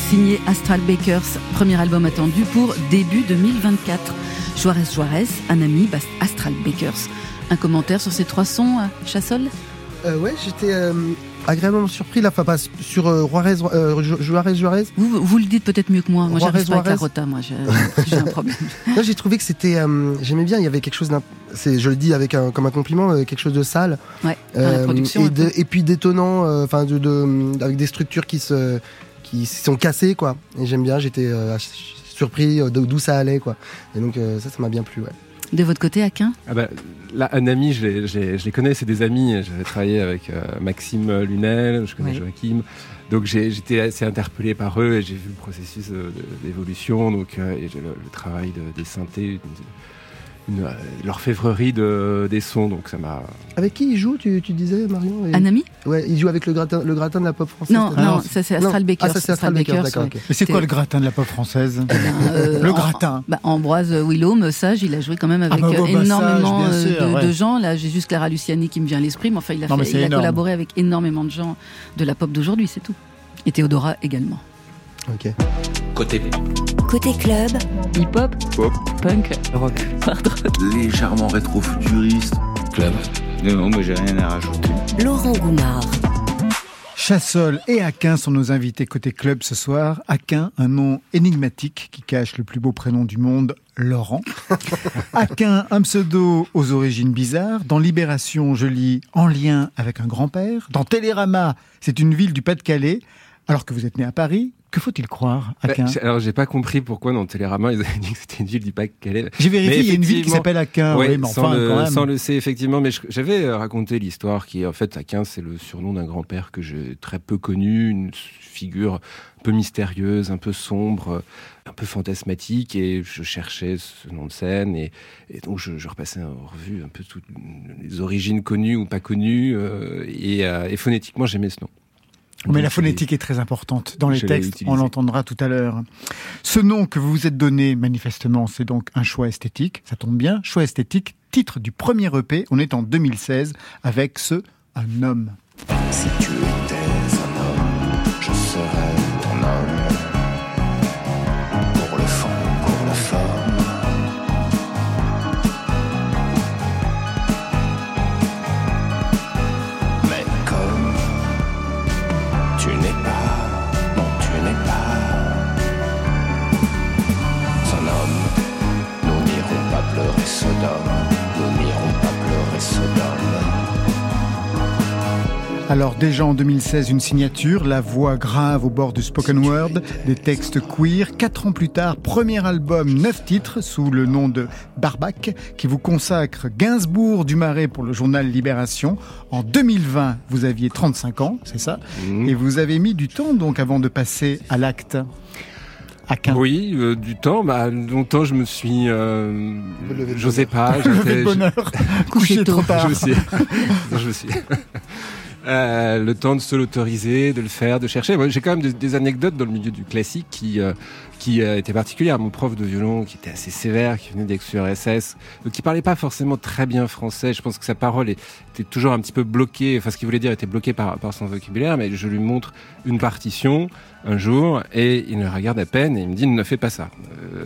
Signé Astral Bakers, premier album attendu pour début 2024. Juarez Juarez, un ami, Astral Bakers. Un commentaire sur ces trois sons, euh, Chassol?
Euh, Ouais, j'étais euh, agréablement surpris là, pas sur euh, Juarez, euh, Juarez, Juarez.
Vous, vous le dites peut-être mieux que moi. Moi, j'arrive pas avec la rota, moi, j'ai un problème.
Moi, j'ai trouvé que c'était, j'aimais bien. Il y avait quelque chose d'un, je le dis avec un, comme un compliment, quelque chose de sale.
Ouais. la production.
Et, et, puis d'étonnant, enfin, de, de, avec des structures qui se qui sont cassés quoi. Et j'aime bien, j'étais euh, surpris euh, d'où ça allait quoi. Et donc euh, ça, ça m'a bien plu. Ouais.
De votre côté, Aquin
ah bah, Là, un ami, je les, je les, connais, c'est des amis. J'avais travaillé avec Maxime Lunel, je connais Joachim. Donc j'étais assez interpellé par eux et j'ai vu le processus d'évolution, donc et le, travail de, des synthés, une, euh, l'orfèvrerie de, des sons, donc ça m'a.
Avec qui il joue, tu, tu disais, Marion
Un ami
Ouais, il joue avec le gratin, le gratin de la pop française.
Non, non, ça c'est Astral Baker.
Ah, ça c'est Astral Baker, d'accord.
Mais c'est quoi le gratin de la pop française eh ben, euh, Le gratin.
Bah, Ambroise Willaume, Sage, il a joué quand même avec ah bah, bah, énormément euh, de, gens. Là, j'ai juste Clara Luciani qui me vient à l'esprit, mais enfin, il a, il a collaboré avec énormément de gens de la pop d'aujourd'hui, c'est tout. Et Théodora également.
Ok.
Côté.
Côté club.
Hip-hop.
Pop.
Punk.
Rock.
Hard rock.
Légèrement rétro-futuriste. Club.
Non, mais j'ai rien à rajouter.
Laurent Goumard.
Chassol et Aquin sont nos invités côté club ce soir. Aquin, un nom énigmatique qui cache le plus beau prénom du monde, Laurent. Aquin, un pseudo aux origines bizarres. Dans Libération, je lis en lien avec un grand-père. Dans Télérama, c'est une ville du Pas-de-Calais. Alors que vous êtes né à Paris, Que faut-il croire
Bah,
Aquin
j'ai- alors j'ai pas compris pourquoi dans Télérama ils avaient dit que c'était une ville du Pas-de-Calais.
J'ai vérifié, il y a une ville qui s'appelle Aquin,
Ouais,
oui, mais
sans,
enfin,
le,
quand même.
sans le C effectivement, mais j'avais euh, raconté l'histoire qui en fait Aquin c'est le surnom d'un grand-père que j'ai très peu connu, une figure un peu mystérieuse, un peu sombre, un peu fantasmatique et je cherchais ce nom de scène et, et donc je, je repassais en revue un peu toutes les origines connues ou pas connues euh, et, euh, et phonétiquement j'aimais ce nom.
Mais la phonétique est très importante dans les textes, on l'entendra tout à l'heure. Ce nom que vous vous êtes donné, manifestement, c'est donc un choix esthétique, ça tombe bien, choix esthétique, titre du premier EP, on est en 2016 avec ce Un homme.
Si tu étais un homme, je serais
Alors déjà en 2016, une signature, la voix grave au bord du spoken word, des textes queer. Quatre ans plus tard, premier album, neuf titres sous le nom de Barbac, qui vous consacre Gainsbourg du Marais pour le journal Libération. En 2020, vous aviez 35 ans, c'est ça Et vous avez mis du temps donc avant de passer à l'acte.
Oui, euh, du temps. Bah, longtemps, je me suis. Euh,
de
J'osais pas. J'étais-
bonheur,
je-
coucher trop tard.
Je me suis. Non, je me suis. Euh, le temps de se l'autoriser, de le faire, de chercher. Moi, j'ai quand même des, des anecdotes dans le milieu du classique qui euh, qui euh, étaient particulières. Mon prof de violon, qui était assez sévère, qui venait d'ex-URSS, donc qui parlait pas forcément très bien français. Je pense que sa parole était toujours un petit peu bloquée. Enfin, ce qu'il voulait dire était bloqué par par son vocabulaire. Mais je lui montre une partition un jour et il me regarde à peine et il me dit ne fais pas ça. Euh,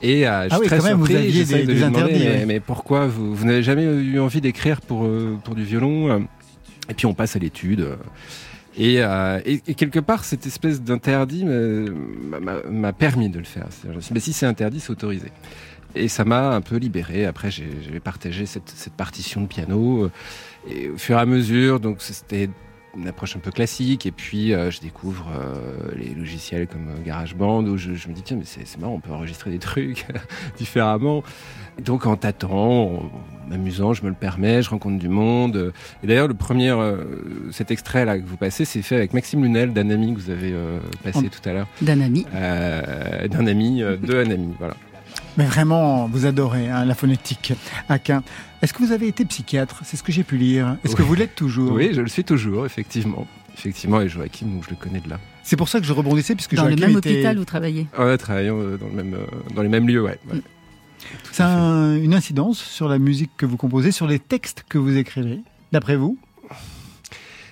et euh, je
Ah
suis
oui,
très
quand même, vous aviez des-
de
des
lui demander,
interdits,
mais, pourquoi vous, vous n'avez jamais eu envie d'écrire pour, euh, pour du violon euh Et puis on passe à l'étude. Et, euh, et, quelque part, cette espèce d'interdit m'a- permis de le faire. Je me suis dit, mais si c'est interdit, c'est autorisé. Et ça m'a un peu libéré. Après, j'ai j'ai partagé cette, cette partition de piano. euh, Et au fur et à mesure, donc c'était une approche un peu classique. Et puis, euh, je découvre euh, les logiciels comme euh, GarageBand où je, je me dis, tiens, mais c'est marrant, on peut enregistrer des trucs différemment. Et donc, en tâtant, en m'amusant, je me le permets, je rencontre du monde. Et d'ailleurs, le premier, euh, cet extrait là que vous passez, c'est fait avec Maxime Lunel d'un ami que vous avez passé
En-
tout à l'heure.
D'un ami.
D'un ami, de un ami, voilà.
Mais vraiment, vous adorez hein, la phonétique. Aquin, est-ce que vous avez été psychiatre? C'est ce que j'ai pu lire. Est-ce que
Oui.
vous l'êtes toujours?
Oui, je le suis toujours, effectivement. Effectivement, et Joachim, donc je le connais de là.
C'est pour ça que je rebondissais, puisque
Dans le même
était-
hôpital où vous travaillez.
On a travaillé euh, dans, le même, euh, dans les mêmes lieux, ouais. ouais.
Ça a un- une incidence sur la musique que vous composez, sur les textes que vous écrivez, d'après vous?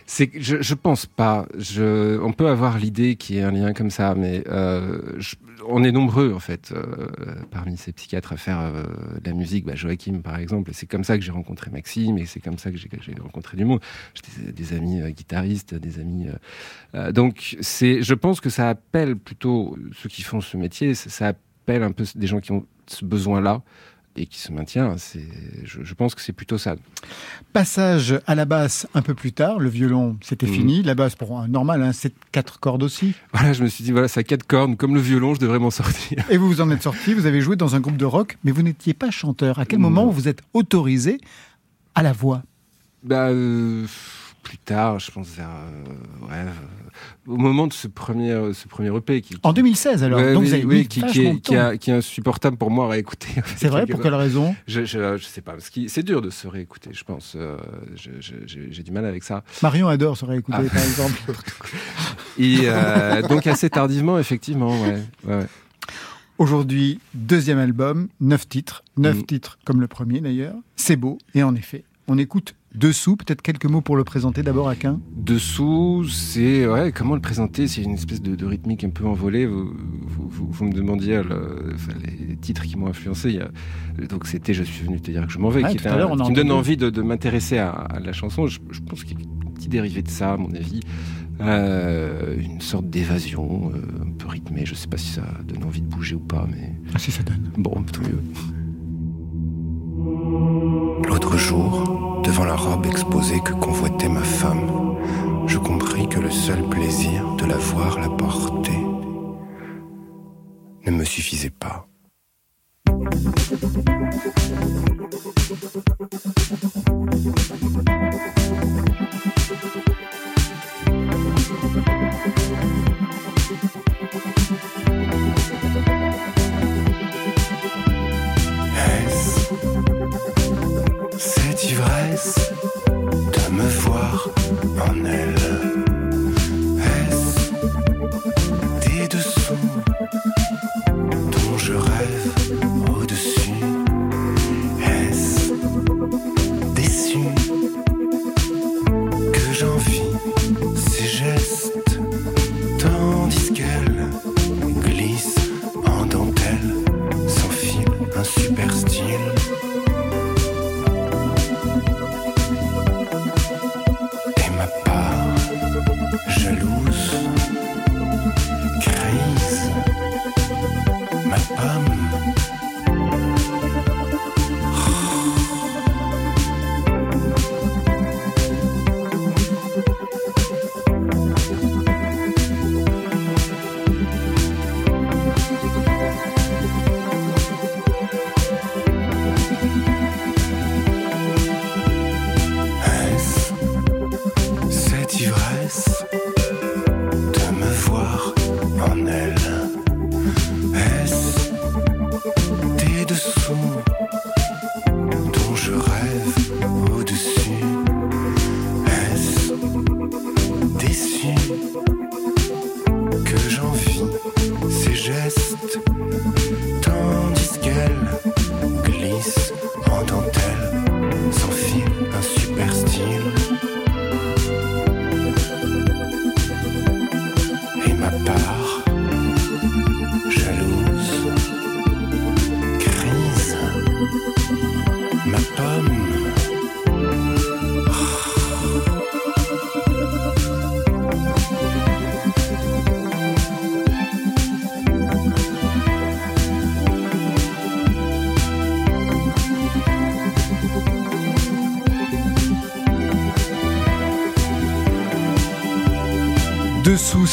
C'est, je, je pense pas. Je, on peut avoir l'idée qu'il y ait un lien comme ça, mais euh, je- on est nombreux en fait euh, parmi ces psychiatres à faire euh, de la musique. Bah, Joachim par exemple, c'est comme ça que j'ai rencontré Maxime, et c'est comme ça que j'ai, rencontré du monde. J'ai des, des amis euh, guitaristes, des amis. euh, euh, donc c'est, je pense que ça appelle plutôt ceux qui font ce métier, ça, ça appelle un peu des gens qui ont ce besoin-là et qui se maintient. Je, je pense que c'est plutôt ça.
Passage à la basse un peu plus tard, le violon c'était
Mhm.
fini, la basse pour un normal, hein, c'est quatre cordes aussi.
Voilà, je me suis dit voilà, ça a quatre cordes, comme le violon, je devrais m'en sortir.
Et vous vous en êtes sorti, vous avez joué dans un groupe de rock, mais vous n'étiez pas chanteur. À quel moment
Non.
vous êtes autorisé à la voix?
Bah, euh, plus tard, je pense vers euh, ouais, euh, au moment de ce premier, euh, ce premier EP qui,
En 2016 alors,
Ouais,
donc
oui,
vous avez
oui, qui, qui est, qui, a- qui est insupportable pour moi à réécouter.
C'est vrai, pour quelle raison?
Je, je, je sais pas, parce que c'est dur de se réécouter, je pense. euh, J'ai du mal avec ça.
Marion adore se réécouter
Ah.
par exemple.
Et euh, donc assez tardivement, effectivement, ouais. ouais, ouais.
Aujourd'hui, deuxième album, neuf titres, neuf
Mm.
titres comme le premier d'ailleurs. C'est beau, et en effet, on écoute dessous, peut-être quelques mots pour le présenter d'abord à Quin.
Dessous, c'est ouais, comment le présenter? C'est une espèce de, de rythmique un peu envolée. Vous, vous, vous- vous me demandiez le- enfin, les titres qui m'ont influencé. Il y a- donc c'était Je suis venu te dire que je m'en vais,
Ouais,
qui,
tout
est
à
un-
l'heure, on a
qui me donne envie de, de m'intéresser à, à la chanson. Je, je pense qu'il y a un petit dérivé de ça, à mon avis. Euh, une sorte d'évasion, euh, un peu rythmée. Je sais pas si ça donne envie de bouger ou pas, mais
Ah si ça donne.
bon, tant mieux.
L'autre jour, Devant la robe exposée que convoitait ma femme, je compris que le seul plaisir de la voir la porter ne me suffisait pas. En elle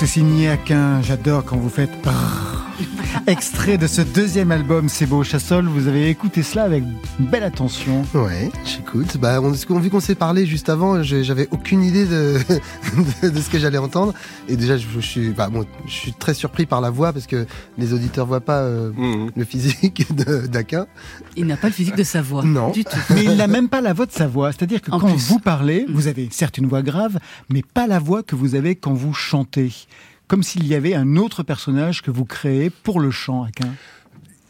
c'est signé Aquin. J'adore quand vous faites. Extrait de ce deuxième album, C'est beau Chassol. Vous avez écouté cela avec belle attention.
Ouais, j'écoute. Bah, on, vu qu'on s'est parlé juste avant, je- j'avais aucune idée de, de, de ce que j'allais entendre. Et déjà, je, je suis, bah, bon, je suis très surpris par la voix parce que les auditeurs voient pas euh, le physique de- d'Aquin.
Il n'a pas le physique de sa voix.
Non.
Du tout.
Mais il n'a même pas la voix de sa voix. C'est-à-dire que
En
quand
plus.
vous parlez, vous avez certes une voix grave, mais pas la voix que vous avez quand vous chantez. Comme s'il y avait un autre personnage que vous créez pour le chant, Aquin.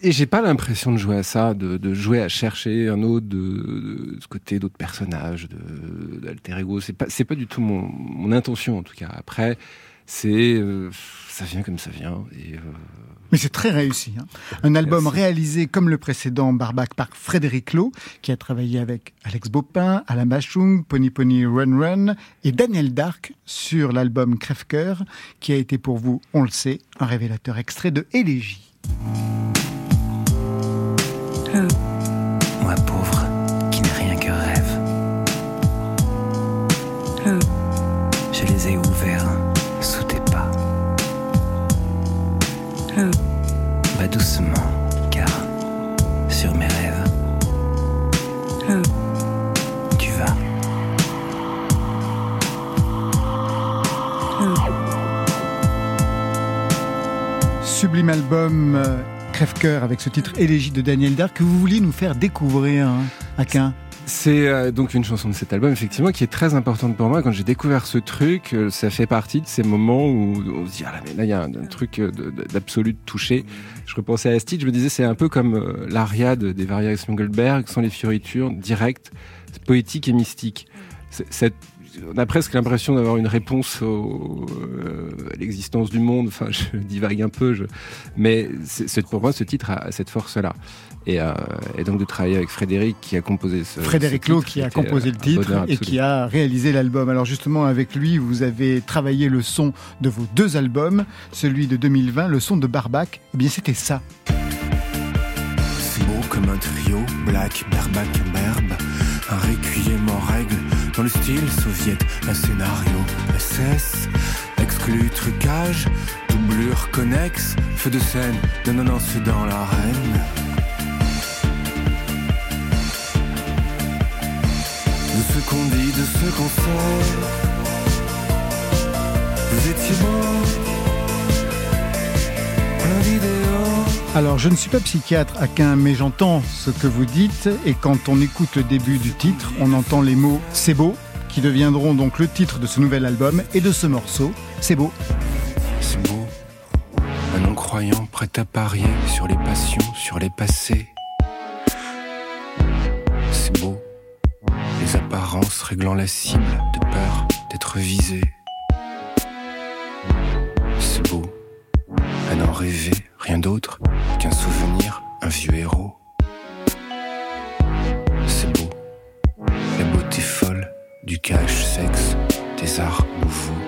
Et j'ai pas l'impression de jouer à ça, de, de jouer à chercher un autre de, de ce côté d'autres personnages, d'alter ego. C'est pas, c'est pas du tout mon, mon intention en tout cas. Après, c'est, euh, ça vient comme ça vient. Et, euh,
Mais c'est très réussi. hein. Un album
Merci.
réalisé comme le précédent Barbac par Frédéric Lowe, qui a travaillé avec Alex Bopin, Alain Bachung, Pony Pony Run Run et Daniel Dark sur l'album Crève-Cœur, qui a été pour vous, on le sait, un révélateur extrait de Élégie.
Moi pauvre, qui n'ai rien que rêve. Je les ai ouverts sous tes pas. Bah doucement, car sur mes rêves, tu vas.
Sublime album euh, Crève-Cœur avec ce titre Élégie de Daniel Dark que vous vouliez nous faire découvrir, hein, Aquin.
C'est euh, donc une chanson de cet album, effectivement, qui est très importante pour moi. Quand j'ai découvert ce truc, euh, ça fait partie de ces moments où on se dit, ah là, mais là, il y a un, truc euh, d'absolu de toucher. Je repensais à Astide, je me disais, c'est un peu comme euh, l'ariade des variations Goldberg, sans les fioritures, directes, poétiques et mystiques. C'est- cette- on a presque l'impression d'avoir une réponse au- euh, à l'existence du monde. Enfin, je divague un peu, je... mais c'est, pour moi, ce titre a, a cette force-là. Et, euh, et donc de travailler avec Frédéric qui a composé ce
Frédéric Lowe qui a composé le titre et
absolu.
qui a réalisé l'album. Alors justement avec lui, vous avez travaillé le son de vos deux albums, celui de 2020, le son de Barbac. Eh bien c'était ça.
C'est beau comme un trio, Black, Berbac, Berbe. Un dans le style soviète. Un scénario SS, ex
exclu trucage, doublure connexe, feu de scène, non non dans l'arène. De ce qu'on dit, de ce qu'on sait, vous étiez beau, plein d'idéaux.
Alors, je ne suis pas psychiatre, Aquin, mais j'entends ce que vous dites. Et quand on écoute le début du titre, on entend les mots C'est beau, qui deviendront donc le titre de ce nouvel album et de ce morceau. C'est beau.
C'est beau. Un non-croyant prêt à parier sur les passions, sur les passés. C'est beau. Les apparences réglant la cible de peur d'être visé. C'est beau. Rêver, rien d'autre qu'un souvenir, un vieux héros. C'est beau. La beauté folle du cash sexe, des arts nouveaux.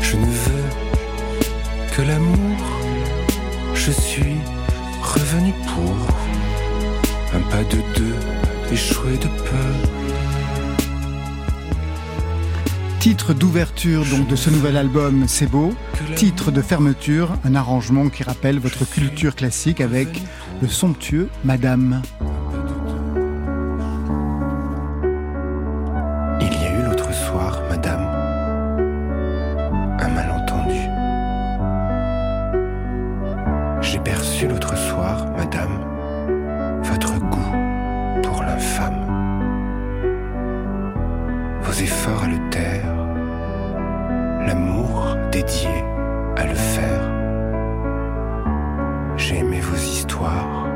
Je ne veux que l'amour. Je suis revenu pour un pas de deux, échoué de peu.
Titre d'ouverture de ce nouvel album, c'est beau. Titre de fermeture, un arrangement qui rappelle votre culture classique avec le somptueux Madame.
Dédié à le faire. J'ai aimé vos histoires,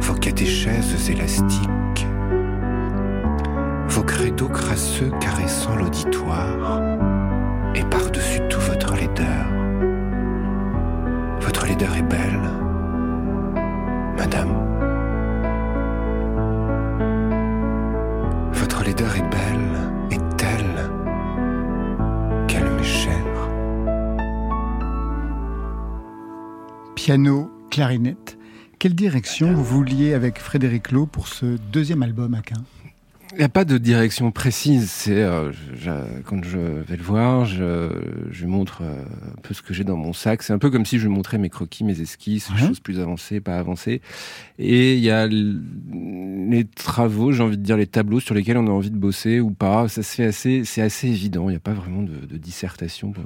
vos catéchèses élastiques. Vos credos crasseux caressant l'auditoire,
Piano, clarinette. Quelle direction vous vouliez avec Frédéric Lowe pour ce deuxième album, Aquin
Il n'y a pas de direction précise. C'est euh, quand je vais le voir, je, je lui montre euh, un peu ce que j'ai dans mon sac. C'est un peu comme si je lui montrais mes croquis, mes esquisses,
Ouais.
choses plus avancées, pas avancées. Et il y a les travaux, j'ai envie de dire les tableaux sur lesquels on a envie de bosser ou pas. Ça se fait assez, c'est assez évident. Il n'y a pas vraiment de, de dissertation euh,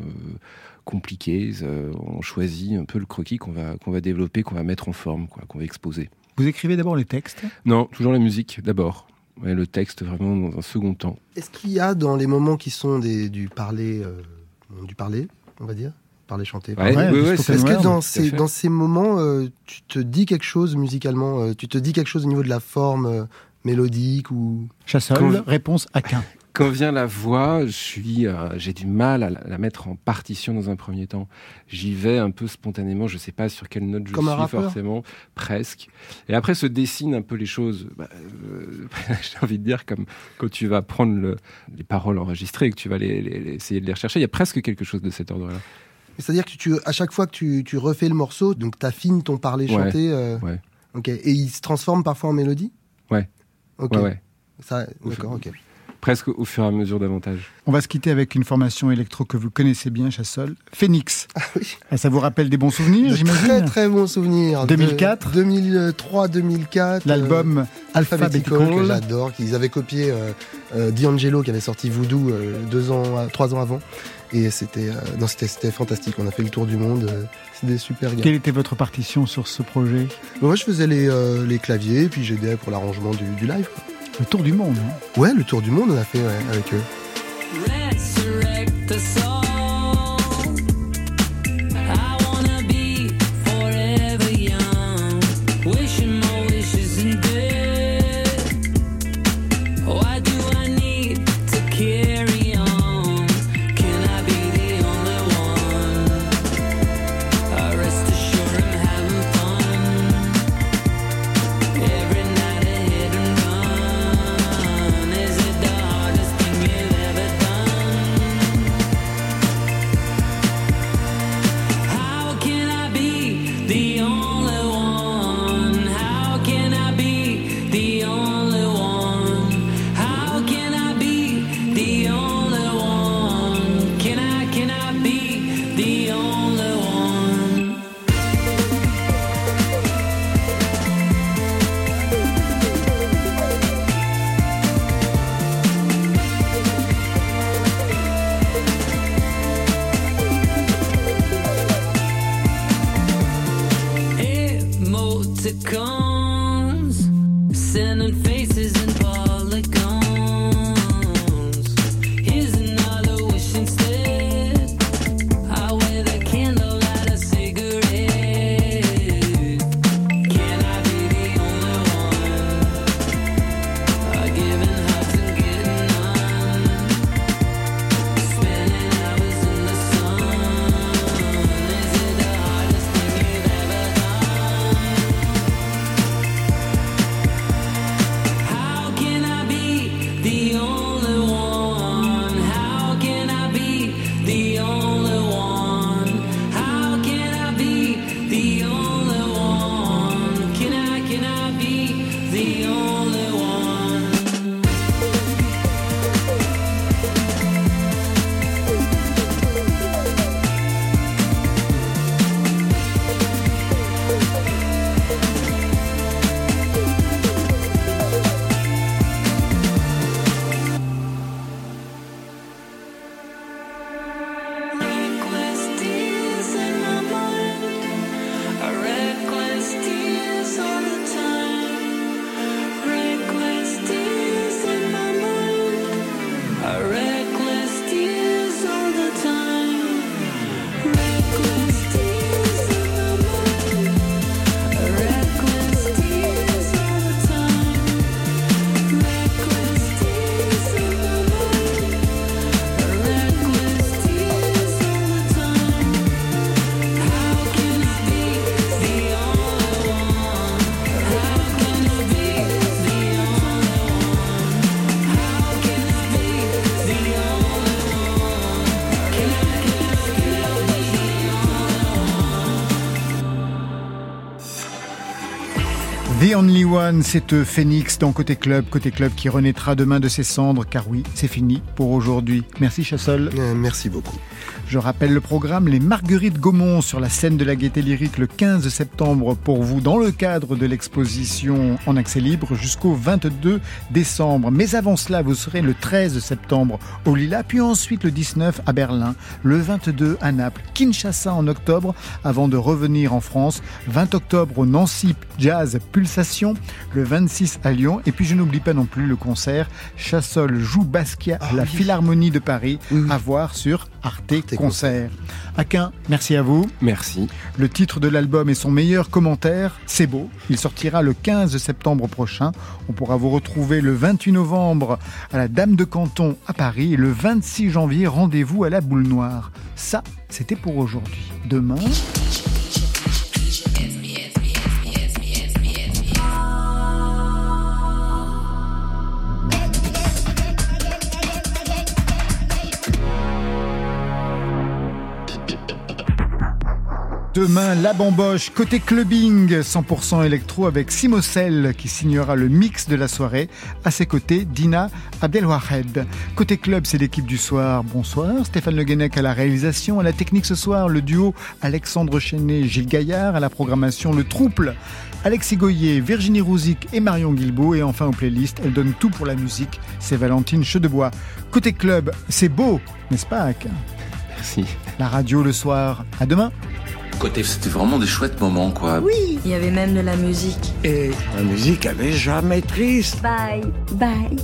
compliquée. Euh, on choisit un peu le croquis qu'on va qu'on va développer, qu'on va mettre en forme, quoi, qu'on va exposer.
Vous écrivez d'abord les textes?
Non, toujours la musique d'abord. Ouais, le texte vraiment dans un second temps.
Est-ce qu'il y a dans les moments qui sont des, du parler, euh, du parler, on va dire, parler chanter.
Ouais,
parler,
ouais, ouais,
Est-ce que dans
à
ces, dans ces moments, euh, tu te dis quelque chose musicalement, euh, tu te dis quelque chose au niveau de la forme euh, mélodique ou
Chassol,
Quand-
réponse Aquin.
Quand vient la voix, je suis, euh, j'ai du mal à la, la mettre en partition dans un premier temps. J'y vais un peu spontanément. Je sais pas sur quelle note je
Comme
suis forcément, presque. Et après se dessinent un peu les choses. Bah, euh, j'ai envie de dire comme quand tu vas prendre le- les paroles enregistrées et que tu vas les, les- les- essayer de les rechercher. Il y a presque quelque chose de cet ordre-là.
C'est-à-dire que tu, à chaque fois que tu, tu refais le morceau, donc t'affines ton parler
Ouais,
chanté. euh,
ouais.
Ok. Et il se transforme parfois en mélodie?
Ouais.
Ok.
Ouais.
Ça, d'accord. Ok.
Presque au fur et à mesure davantage.
On va se quitter avec une formation électro que vous connaissez bien, Chassol. Phoenix. Ah, Ça vous rappelle des bons souvenirs,
De
j'imagine
très très bons souvenirs.
2004.
2003, 2004.
L'album
euh, Alphabetical,
Alphabetical.
que j'adore, qu'ils avaient copié euh, euh, D'Angelo qui avait sorti Voodoo euh, deux ans, trois ans avant. Et c'était, euh, non, c'était, c'était fantastique. On a fait le tour du monde. euh, c'est des super gars.
Quelle était votre partition sur ce projet?
Moi, je faisais les, euh, les claviers, et puis j'aidais pour l'arrangement du, du live. quoi.
Le tour du monde. hein.
Ouais, le tour du monde, on a fait ouais, avec eux.
Only One, c'est Phoenix dans Côté Club, Côté Club qui renaîtra demain de ses cendres, car oui, c'est fini pour aujourd'hui. Merci Chassol.
merci beaucoup.
Je rappelle le programme Les Marguerites Gaumont sur la scène de la Gaîté Lyrique le 15 septembre pour vous dans le cadre de l'exposition en accès libre jusqu'au 22 décembre. Mais avant cela, vous serez le 13 septembre au Lila, puis ensuite le 19 à Berlin, le 22 à Naples, Kinshasa en octobre avant de revenir en France, 20 octobre au Nancy Jazz Pulsation, le 26 à Lyon et puis je n'oublie pas non plus le concert Chassol joue Basquiat à la Philharmonie de Paris à voir sur Arte Concert. Aquin, merci à vous.
Merci.
Le titre de l'album et son meilleur commentaire, c'est beau. Il sortira le 15 septembre prochain. On pourra vous retrouver le 28 novembre à la Dame de Canton à Paris et le 26 janvier, rendez-vous à la Boule Noire. Ça, c'était pour aujourd'hui. Demain... Demain, la bamboche, côté clubbing, 100% électro avec Simocel qui signera le mix de la soirée. À ses côtés, Dina Abdelwahed. Côté club, c'est l'équipe du soir. Bonsoir. Stéphane Le Guenec à la réalisation. À la technique ce soir, le duo Alexandre Chenet, Gilles Gaillard. À la programmation, le trouble. Alexis Goyer, Virginie Rouzic et Marion Guilbault. Et enfin, aux playlists, elle donne tout pour la musique. C'est Valentine Chedebois. Côté club, c'est beau, n'est-ce pas, Ak
Merci.
La radio le soir. À demain.
Côté, c'était vraiment des chouettes moments, quoi.
Oui, il y avait même de la musique.
Et la musique, elle est jamais triste.
Bye, bye.